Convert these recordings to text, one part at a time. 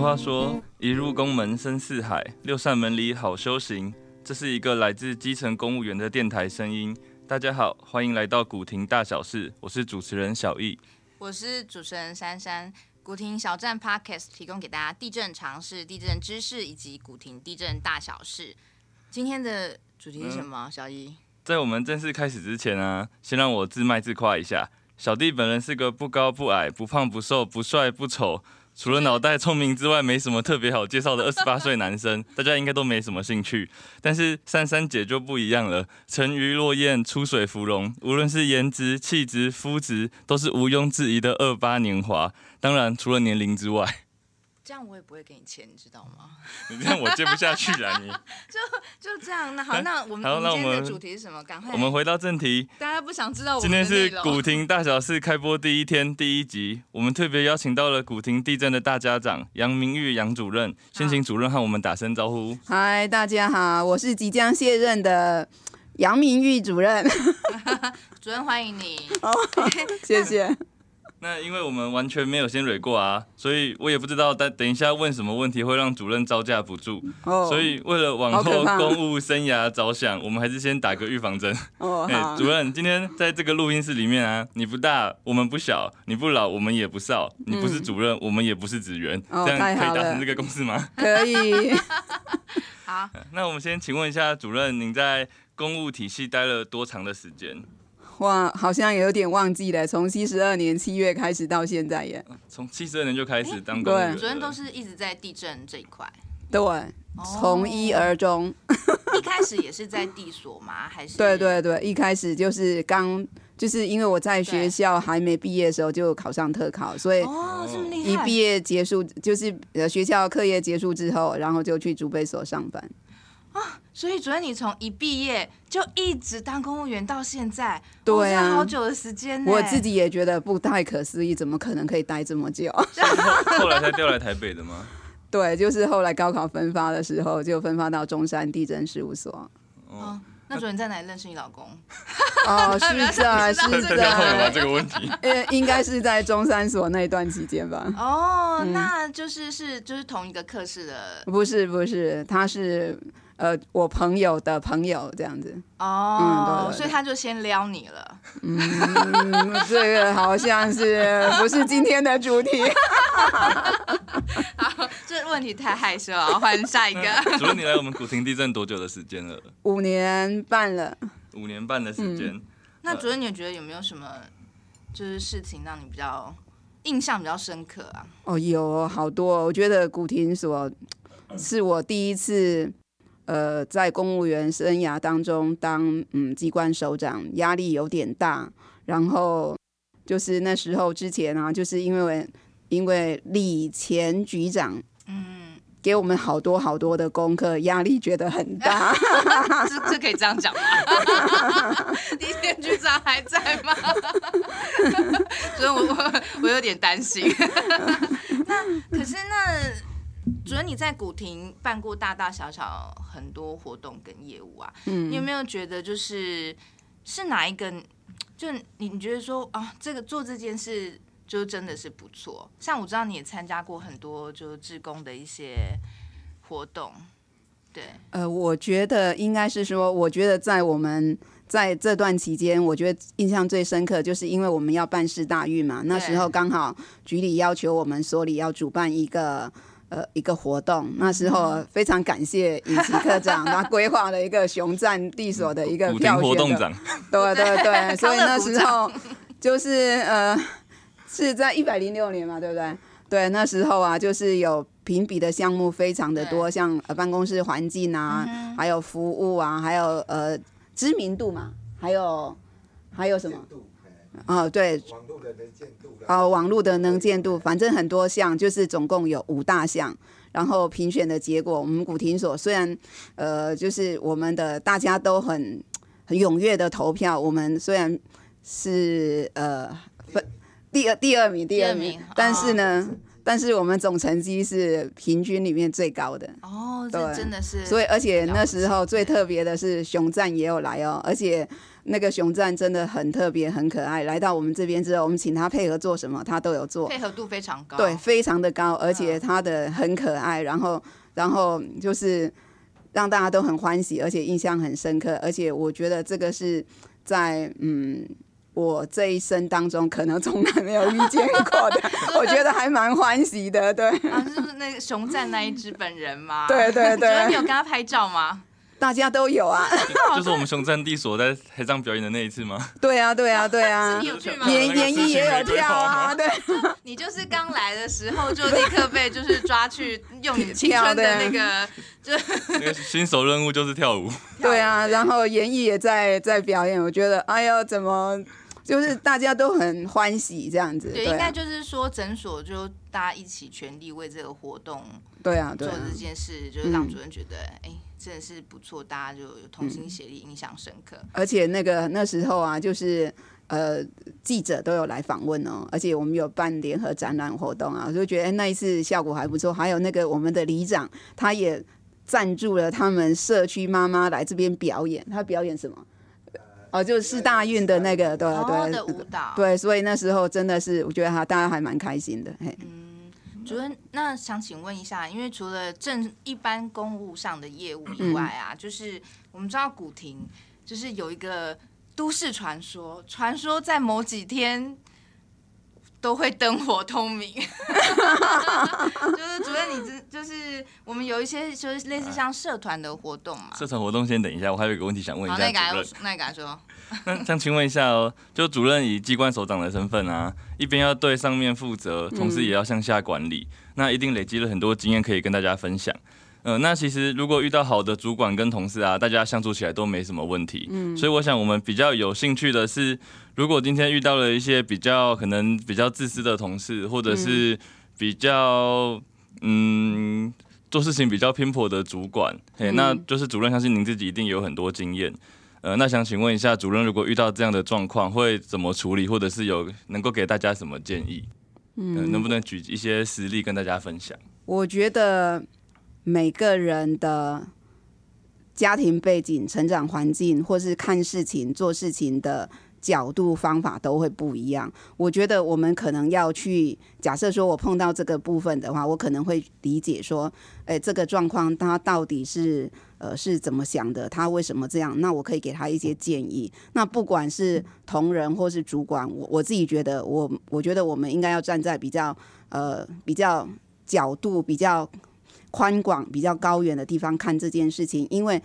俗话说：“一入宫门深似海，六扇门里好修行。”这是一个来自基层公务员的电台声音。大家好，欢迎来到古亭大小事，我是主持人小易，我是主持人珊珊。古亭小站 Podcast 提供给大家地震常识、地震知识以及古亭地震大小事。今天的主题是什么？小易，在我们正式开始之前呢，先让我自卖自夸一下。小弟本人是个不高不矮、不胖不瘦、不帅不丑，除了脑袋聪明之外，没什么特别好介绍的二十八岁男生，大家应该都没什么兴趣。但是珊珊姐就不一样了，沉鱼落雁、出水芙蓉，无论是颜值、气质、肤质，都是毋庸置疑的二八年华。当然，除了年龄之外。这样我也不会给你钱，你知道吗？你这样我接不下去了，你 就就这样。那好，那我们今天的主题是什么？赶快，我们回到正题。大家不想知道我今天是古亭大小事开播第一天第一集，我们特别邀请到了古亭地震的大家长杨明玉杨主任，先请主任和我们打声招呼。嗨，大家好，我是即将卸任的杨明玉主任。主任欢迎你。谢谢。那因为我们完全没有先蕊过啊，所以我也不知道等等一下问什么问题会让主任招架不住。哦。所以为了往后公务生涯着想，我们还是先打个预防针。哦。哎，主任，今天在这个录音室里面啊，你不大，我们不小；你不老，我们也不少；你不是主任，我们也不是职员。这样可以达成这个共识吗？可以。好。那我们先请问一下主任，您在公务体系待了多长的时间？哇，好像有点忘记了，从七十二年七月开始到现在耶。从七十二年就开始当公务员，主任都是一直在地震这一块。对，从一而终。一开始也是在地所吗？还是？对对对，一开始就是刚，就是因为我在学校还没毕业的时候就考上特考，所以哦这么厉害。一毕业结束，就是呃学校课业结束之后，然后就去主备所上班。啊，所以主任，你从一毕业就一直当公务员到现在，对啊，好久的时间我自己也觉得不太可思议，怎么可能可以待这么久？后来才调来台北的吗？对，就是后来高考分发的时候，就分发到中山地震事务所。哦，那主任在哪里认识你老公？哦，是 在是在这个问题，呃，应该是在中山所那一段期间吧。哦，那就是是就是同一个课室的？不是不是，他是。呃，我朋友的朋友这样子哦，所以他就先撩你了。嗯，这个好像是不是今天的主题？好，这问题太害羞了，换下一个。主任，你来我们古亭地震多久的时间了？五年半了。五年半的时间。那主任，你觉得有没有什么就是事情让你比较印象比较深刻啊？哦，有好多。我觉得古亭所是我第一次。呃，在公务员生涯当中当嗯机关首长，压力有点大。然后就是那时候之前啊，就是因为因为李前局长嗯给我们好多好多的功课，压力觉得很大。是是可以这样讲吗？李前局长还在吗？所以我我我有点担心。那可是那。主任，你在古亭办过大大小小很多活动跟业务啊，嗯你有没有觉得就是是哪一个？就你你觉得说啊，这个做这件事就真的是不错。像我知道你也参加过很多就是志工的一些活动，对。呃，我觉得应该是说，我觉得在我们在这段期间，我觉得印象最深刻，就是因为我们要办事大运嘛，那时候刚好局里要求我们所里要主办一个。呃，一个活动，那时候非常感谢尹奇科长，他规划了一个雄战地所的一个票活动长，对对对，所以那时候就是呃，是在一百零六年嘛，对不对？对，那时候啊，就是有评比的项目非常的多，像呃办公室环境啊，还有服务啊，还有呃知名度嘛，还有还有什么？哦，对，网络的能见度，哦，网络的能见度，反正很多项，就是总共有五大项。然后评选的结果，我们古亭所虽然，呃，就是我们的大家都很很踊跃的投票，我们虽然是呃分第二第二名第二名，但是呢，但是我们总成绩是平均里面最高的。哦，这真的是。所以而且那时候最特别的是熊赞也有来哦，而且。那个熊赞真的很特别，很可爱。来到我们这边之后，我们请他配合做什么，他都有做，配合度非常高。对，非常的高，而且他的很可爱，然后然后就是让大家都很欢喜，而且印象很深刻，而且我觉得这个是在嗯。我这一生当中可能从来没有遇见过的，我觉得还蛮欢喜的，对。啊，是不是那个熊赞那一只本人吗？对对对。你有跟他拍照吗？大家都有啊。就是我们熊战地所在台上表演的那一次吗？对啊，对啊，对啊。有去吗？演演艺也有跳啊，对。你就是刚来的时候就立刻被就是抓去用你青春的那个，就 那个新手任务就是跳舞。对啊，然后演艺也在在表演，我觉得哎呦怎么。就是大家都很欢喜这样子，对，应该就是说诊所就大家一起全力为这个活动，对啊，做这件事，就是让主任觉得，哎，真的是不错，大家就有同心协力，印象深刻。而且那个那时候啊，就是呃记者都有来访问哦，而且我们有办联合展览活动啊，我就觉得那一次效果还不错。还有那个我们的里长，他也赞助了他们社区妈妈来这边表演，他表演什么？哦，就是大运的那个，对对舞蹈，对，所以那时候真的是，我觉得哈，大家还蛮开心的。嘿，嗯，主任，那想请问一下，因为除了正一般公务上的业务以外啊，就是我们知道古亭就是有一个都市传说，传说在某几天。都会灯火通明，就是主任，你这就是我们有一些就是类似像社团的活动嘛。社团活动先等一下，我还有一个问题想问一下主任。那你敢说？那想请问一下哦，就主任以机关首长的身份啊，一边要对上面负责，同时也要向下管理，那一定累积了很多经验可以跟大家分享。呃，那其实如果遇到好的主管跟同事啊，大家相处起来都没什么问题。嗯，所以我想我们比较有兴趣的是，如果今天遇到了一些比较可能比较自私的同事，或者是比较嗯做事情比较偏颇的主管，嘿，那就是主任相信您自己一定有很多经验。呃，那想请问一下主任，如果遇到这样的状况会怎么处理，或者是有能够给大家什么建议？嗯，能不能举一些实例跟大家分享？我觉得。每个人的家庭背景、成长环境，或是看事情、做事情的角度、方法都会不一样。我觉得我们可能要去假设说，我碰到这个部分的话，我可能会理解说，哎，这个状况他到底是呃是怎么想的？他为什么这样？那我可以给他一些建议。那不管是同仁或是主管，我我自己觉得，我我觉得我们应该要站在比较呃比较角度比较。宽广、比较高远的地方看这件事情，因为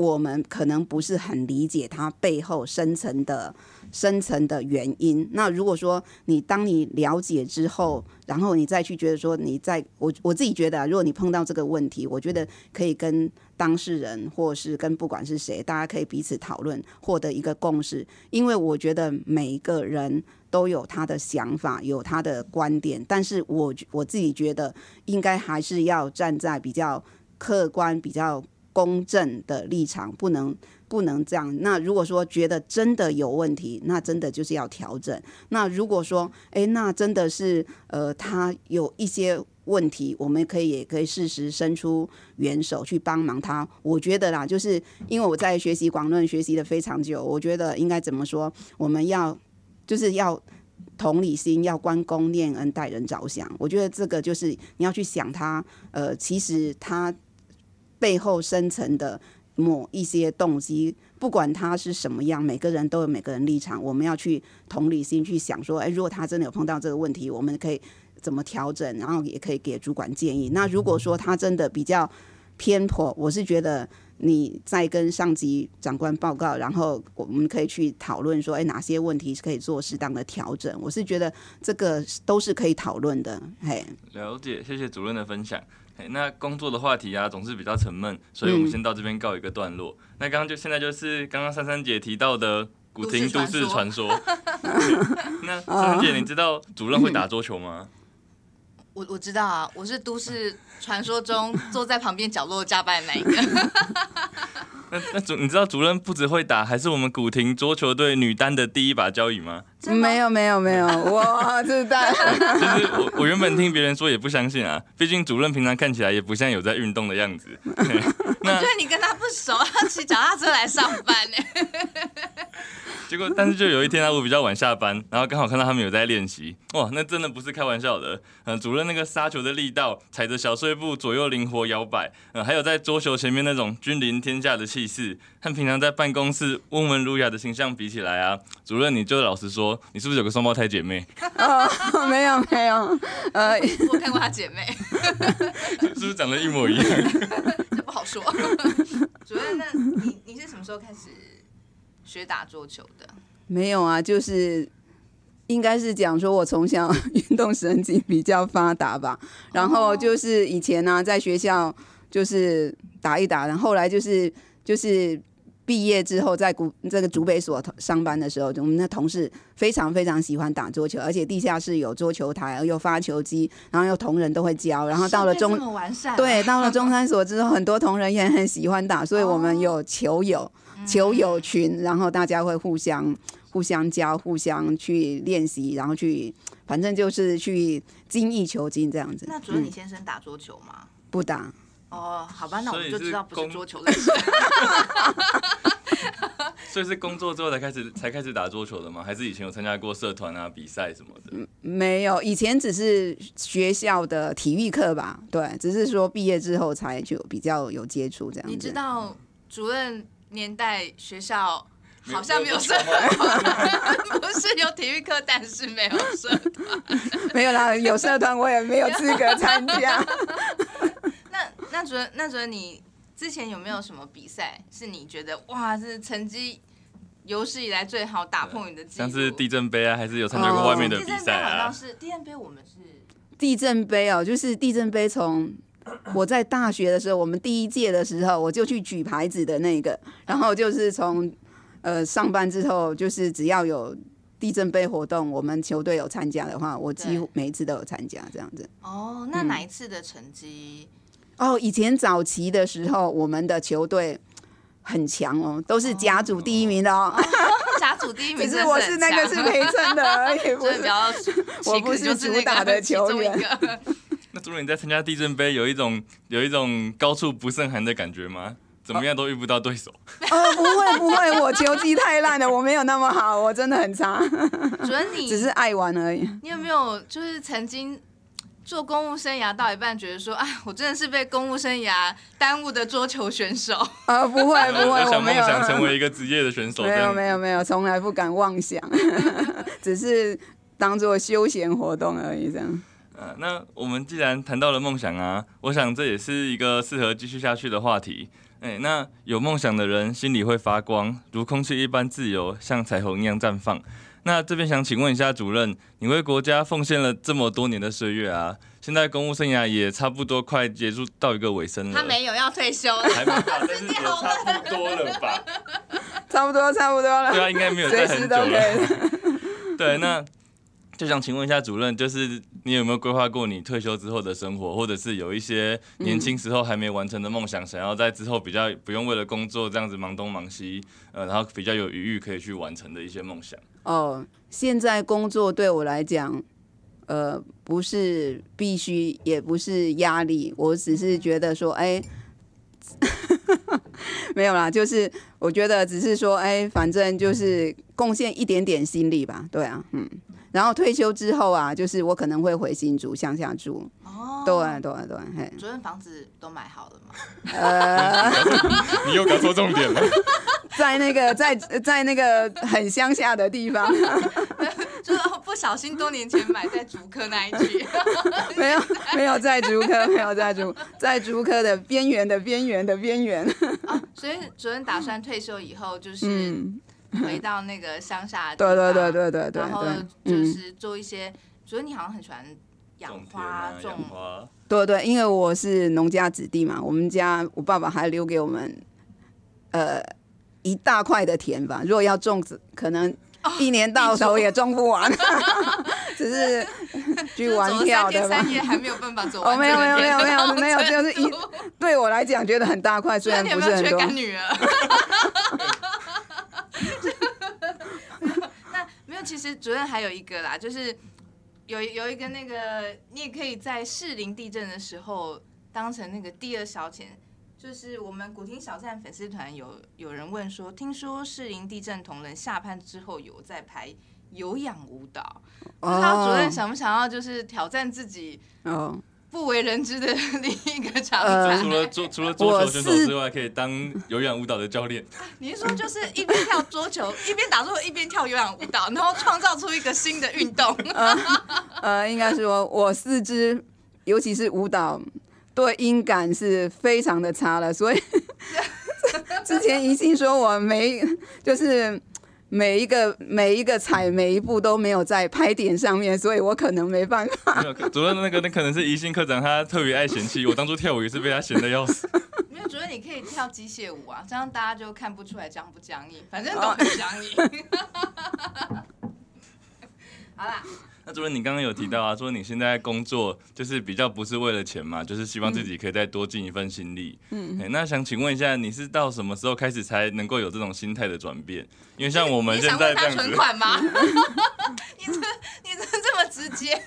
我们可能不是很理解它背后深层的、深层的原因。那如果说你当你了解之后，然后你再去觉得说，你在我我自己觉得，啊如果你碰到这个问题，我觉得可以跟当事人或是跟不管是谁，大家可以彼此讨论，获得一个共识。因为我觉得每一个人。都有他的想法，有他的观点，但是我我自己觉得，应该还是要站在比较客观、比较公正的立场，不能不能这样。那如果说觉得真的有问题，那真的就是要调整。那如果说，哎，那真的是呃，他有一些问题，我们可以也可以适时伸出援手去帮忙他。我觉得啦，就是因为我在学习广论学习的非常久，我觉得应该怎么说，我们要。就是要同理心，要关公念恩，待人着想。我觉得这个就是你要去想他，呃，其实他背后深层的某一些动机，不管他是什么样，每个人都有每个人立场。我们要去同理心去想，说，哎，如果他真的有碰到这个问题，我们可以怎么调整，然后也可以给主管建议。那如果说他真的比较偏颇，我是觉得。你再跟上级长官报告，然后我们可以去讨论说，哎，哪些问题是可以做适当的调整？我是觉得这个都是可以讨论的。嘿，了解，谢谢主任的分享。嘿，那工作的话题啊，总是比较沉闷，所以我们先到这边告一个段落。那刚刚就现在就是刚刚珊珊姐提到的古亭都市传说。那珊珊姐，你知道主任会打桌球吗？我我知道啊，我是都市传说中 坐在旁边角落加班的那一个。那那主你知道主任不只会打，还是我们古亭桌球队女单的第一把交椅吗？没有没有没有，我知道。其实我我原本听别人说也不相信啊，毕竟主任平常看起来也不像有在运动的样子。那对你跟他不熟，他骑脚踏车来上班呢。结果，但是就有一天啊，我比较晚下班，然后刚好看到他们有在练习，哇，那真的不是开玩笑的。嗯、主任那个杀球的力道，踩着小碎步左右灵活摇摆，嗯、还有在桌球前面那种君临天下的气势，和平常在办公室温文儒雅的形象比起来啊，主任你就老实说，你是不是有个双胞胎姐妹？哦，没有没有，呃，我看过她姐妹，是不是长得一模一样？这不好说。主任，那你你是什么时候开始学打桌球的？没有啊，就是应该是讲说，我从小运动神经比较发达吧。然后就是以前呢、在学校就是打一打，然后后来就是就是毕业之后，在古这个竹北所上班的时候，我们的同事非常非常喜欢打桌球，而且地下室有桌球台，有发球机，然后有同仁都会教。然后到了中这么完善啊，对，到了中山所之后，很多同仁也很喜欢打，所以我们有球友、球友群，然后大家会互相互相教、互相去练习，然后去，反正就是去精益求精这样子。那主任，你嗯、先生打桌球吗？不打，哦，好吧，那我们就知道不是桌球类型。所以是工作之后才开始才开始打桌球的吗？还是以前有参加过社团啊、比赛什么的？没有，以前只是学校的体育课吧，对，只是说毕业之后才就比较有接触这样子。你知道主任年代学校好像没有社团，不是有体育课，但是没有社团。没有啦，有社团我也没有资格参加。那那主任，那主任你之前有没有什么比赛是你觉得哇，是成绩有史以来最好打破你的记录？像是地震杯啊，还是有参加过外面的比地震杯赛啊好像？是地震杯，我们是地震杯哦，就是地震杯从。我在大学的时候，我们第一届的时候，我就去举牌子的那个，然后就是从呃上班之后，就是只要有地震杯活动，我们球队有参加的话，我几乎每一次都有参加这样子。哦，那哪一次的成绩？哦，以前早期的时候，我们的球队很强哦，都是甲组第一名的哦，甲组第一名只是我是那个是陪衬的而已，不就是我不是主打的球员 那主任你在参加地震杯有一种有一种高处不胜寒的感觉吗？怎么样都遇不到对手。哦，不会不会，我球技太烂了，我没有那么好，我真的很差，主任你只是爱玩而已。你有没有就是曾经做公务生涯到一半，觉得说，哎，我真的是被公务生涯耽误的桌球选手？啊，不会不会，我没有，想成为一个职业的选手，没有没有没有，从来不敢妄想，只是当做休闲活动而已，这样。呃，那我们既然谈到了梦想啊，我想这也是一个适合继续下去的话题。哎，那有梦想的人心里会发光，如空气一般自由，像彩虹一样绽放。那这边想请问一下主任，你为国家奉献了这么多年的岁月啊，现在公务生涯也差不多快结束到一个尾声了。他没有要退休，还没到，但是也差不多了吧？差不多差不多了，对啊，应该没有再随时都可很久了。对，那就想请问一下主任，就是你有没有规划过你退休之后的生活，或者是有一些年轻时候还没完成的梦想，想要在之后比较不用为了工作这样子忙东忙西，呃，然后比较有余裕可以去完成的一些梦想？哦，现在工作对我来讲，呃，不是必须，也不是压力，我只是觉得说，哎，没有啦，就是我觉得只是说，哎，反正就是贡献一点点心力吧，对啊，嗯。然后退休之后啊，就是我可能会回新竹乡下住，哦，对对对，嘿，主任房子都买好了吗？呃，你又搞错重点了。在那个在在那个很乡下的地方，就是哦不小心多年前买在竹科那一区，没有没有在竹科，没有在竹在竹科的边缘的边缘的边缘。所以主任打算退休以后就是嗯，回到那个乡下对对对对对对然后，就嗯，是做一些，觉得你好像很喜欢养花啊，种花，对对，因为我是农家子弟嘛，我们家我爸爸还留给我们呃一大块的田吧，如果要种植，可能一年到头也种不完，只是 去玩票的吧三天三。夜还没有办法走哦，完没有没有没有没有没有，就是一对我来讲觉得很大块，虽然不是很多。缺干女儿？那没有，其实主任还有一个啦，就是有有一个那个，你也可以在士林地震的时候当成那个第二消遣。就是我们古亭小站粉丝团有有人问说，听说士林地震同仁下班之后有在排有氧舞蹈，不知道主任想不想要就是挑战自己哦，不为人知的另一个长呃才？除了桌除了桌球选手之外，可以当有氧舞蹈的教练。你是说就是一边跳桌球，一边打桌球，一边跳有氧舞蹈，然后创造出一个新的运动？呃，应该说我四肢，尤其是舞蹈，对音感是非常的差了，所以 之前宜信说我没就是每一个每一个踩每一步都没有在拍点上面，所以我可能没办法。主任那个那可能是宜兴科长，他特别爱嫌弃我。当初跳舞也是被他嫌的要死。没有，主任你可以跳机械舞啊，这样大家就看不出来僵不僵硬，反正都很僵硬。哈哈哈，那主任，你刚刚有提到啊，说你现在工作就是比较不是为了钱嘛，就是希望自己可以再多尽一份心力。嗯，那想请问一下，你是到什么时候开始才能够有这种心态的转变？因为像我们现想问他存在这样子，款吗？你这你这这么直接？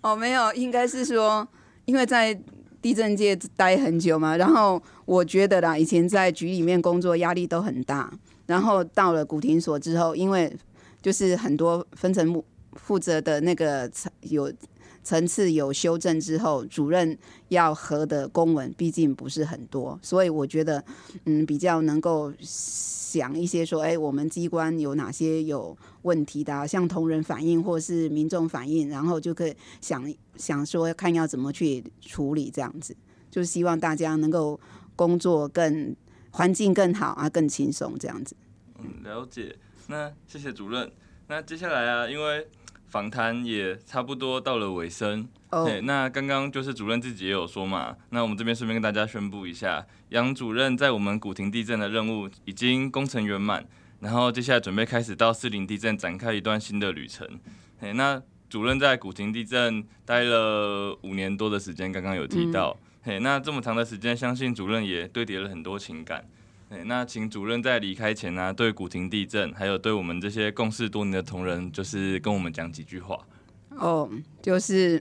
哦，没有，应该是说，因为在地震界待很久嘛，然后我觉得啦，以前在局里面工作压力都很大，然后到了古亭所之后，因为就是很多分层负负责的那个层有层次有修正之后，主任要核的公文毕竟不是很多，所以我觉得嗯比较能够想一些说，哎，我们机关有哪些有问题的啊、像同仁反映或是民众反映，然后就可以想想说看要怎么去处理这样子，就是希望大家能够工作更环境更好啊，更轻松这样子。嗯，了解。那谢谢主任。那接下来啊，因为访谈也差不多到了尾声，哦，对，那刚刚就是主任自己也有说嘛，那我们这边顺便跟大家宣布一下，杨主任在我们古亭地震的任务已经功成圆满，然后接下来准备开始到四零地震展开一段新的旅程。嘿，那主任在古亭地震待了五年多的时间，刚刚有提到，嘿，那这么长的时间，相信主任也堆叠了很多情感。那请主任在离开前呢、对古亭地震，还有对我们这些共事多年的同仁，就是跟我们讲几句话。哦，就是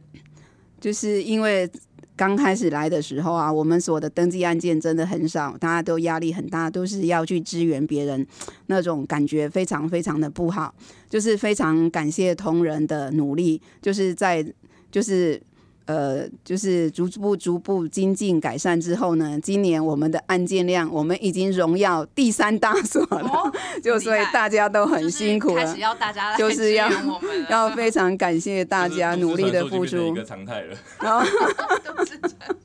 就是因为刚开始来的时候啊，我们所的登记案件真的很少，大家都压力很大，都是要去支援别人，那种感觉非常非常的不好。就是非常感谢同仁的努力，就是在就是。呃，就是逐步逐步精进改善之后呢，今年我们的案件量，我们已经荣耀第三大所了，哦，就所以大家都很辛苦了。就是，要大家就是要要非常感谢大家努力的付出。然后都是这样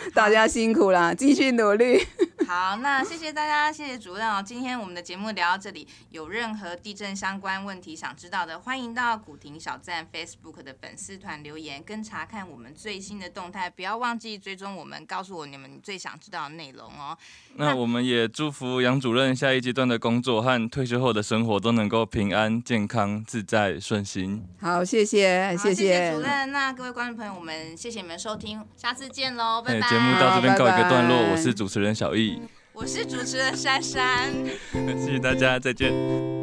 大家辛苦啦，继续努力。好，那谢谢大家，谢谢主任哦。今天我们的节目聊到这里，有任何地震相关问题想知道的，欢迎到古亭小站 Facebook 的粉丝团留言，跟查看我们最新的动态。不要忘记追踪我们，告诉我你们最想知道的内容哦。那我们也祝福杨主任下一阶段的工作和退休后的生活都能够平安、健康、自在、顺心。好，谢谢，好谢谢主任。那各位观众朋友，我们谢谢你们收听，下次见喽，拜哎，拜。节目到这边告一个段落，我是主持人小易，我是主持人珊珊。谢谢大家，再见。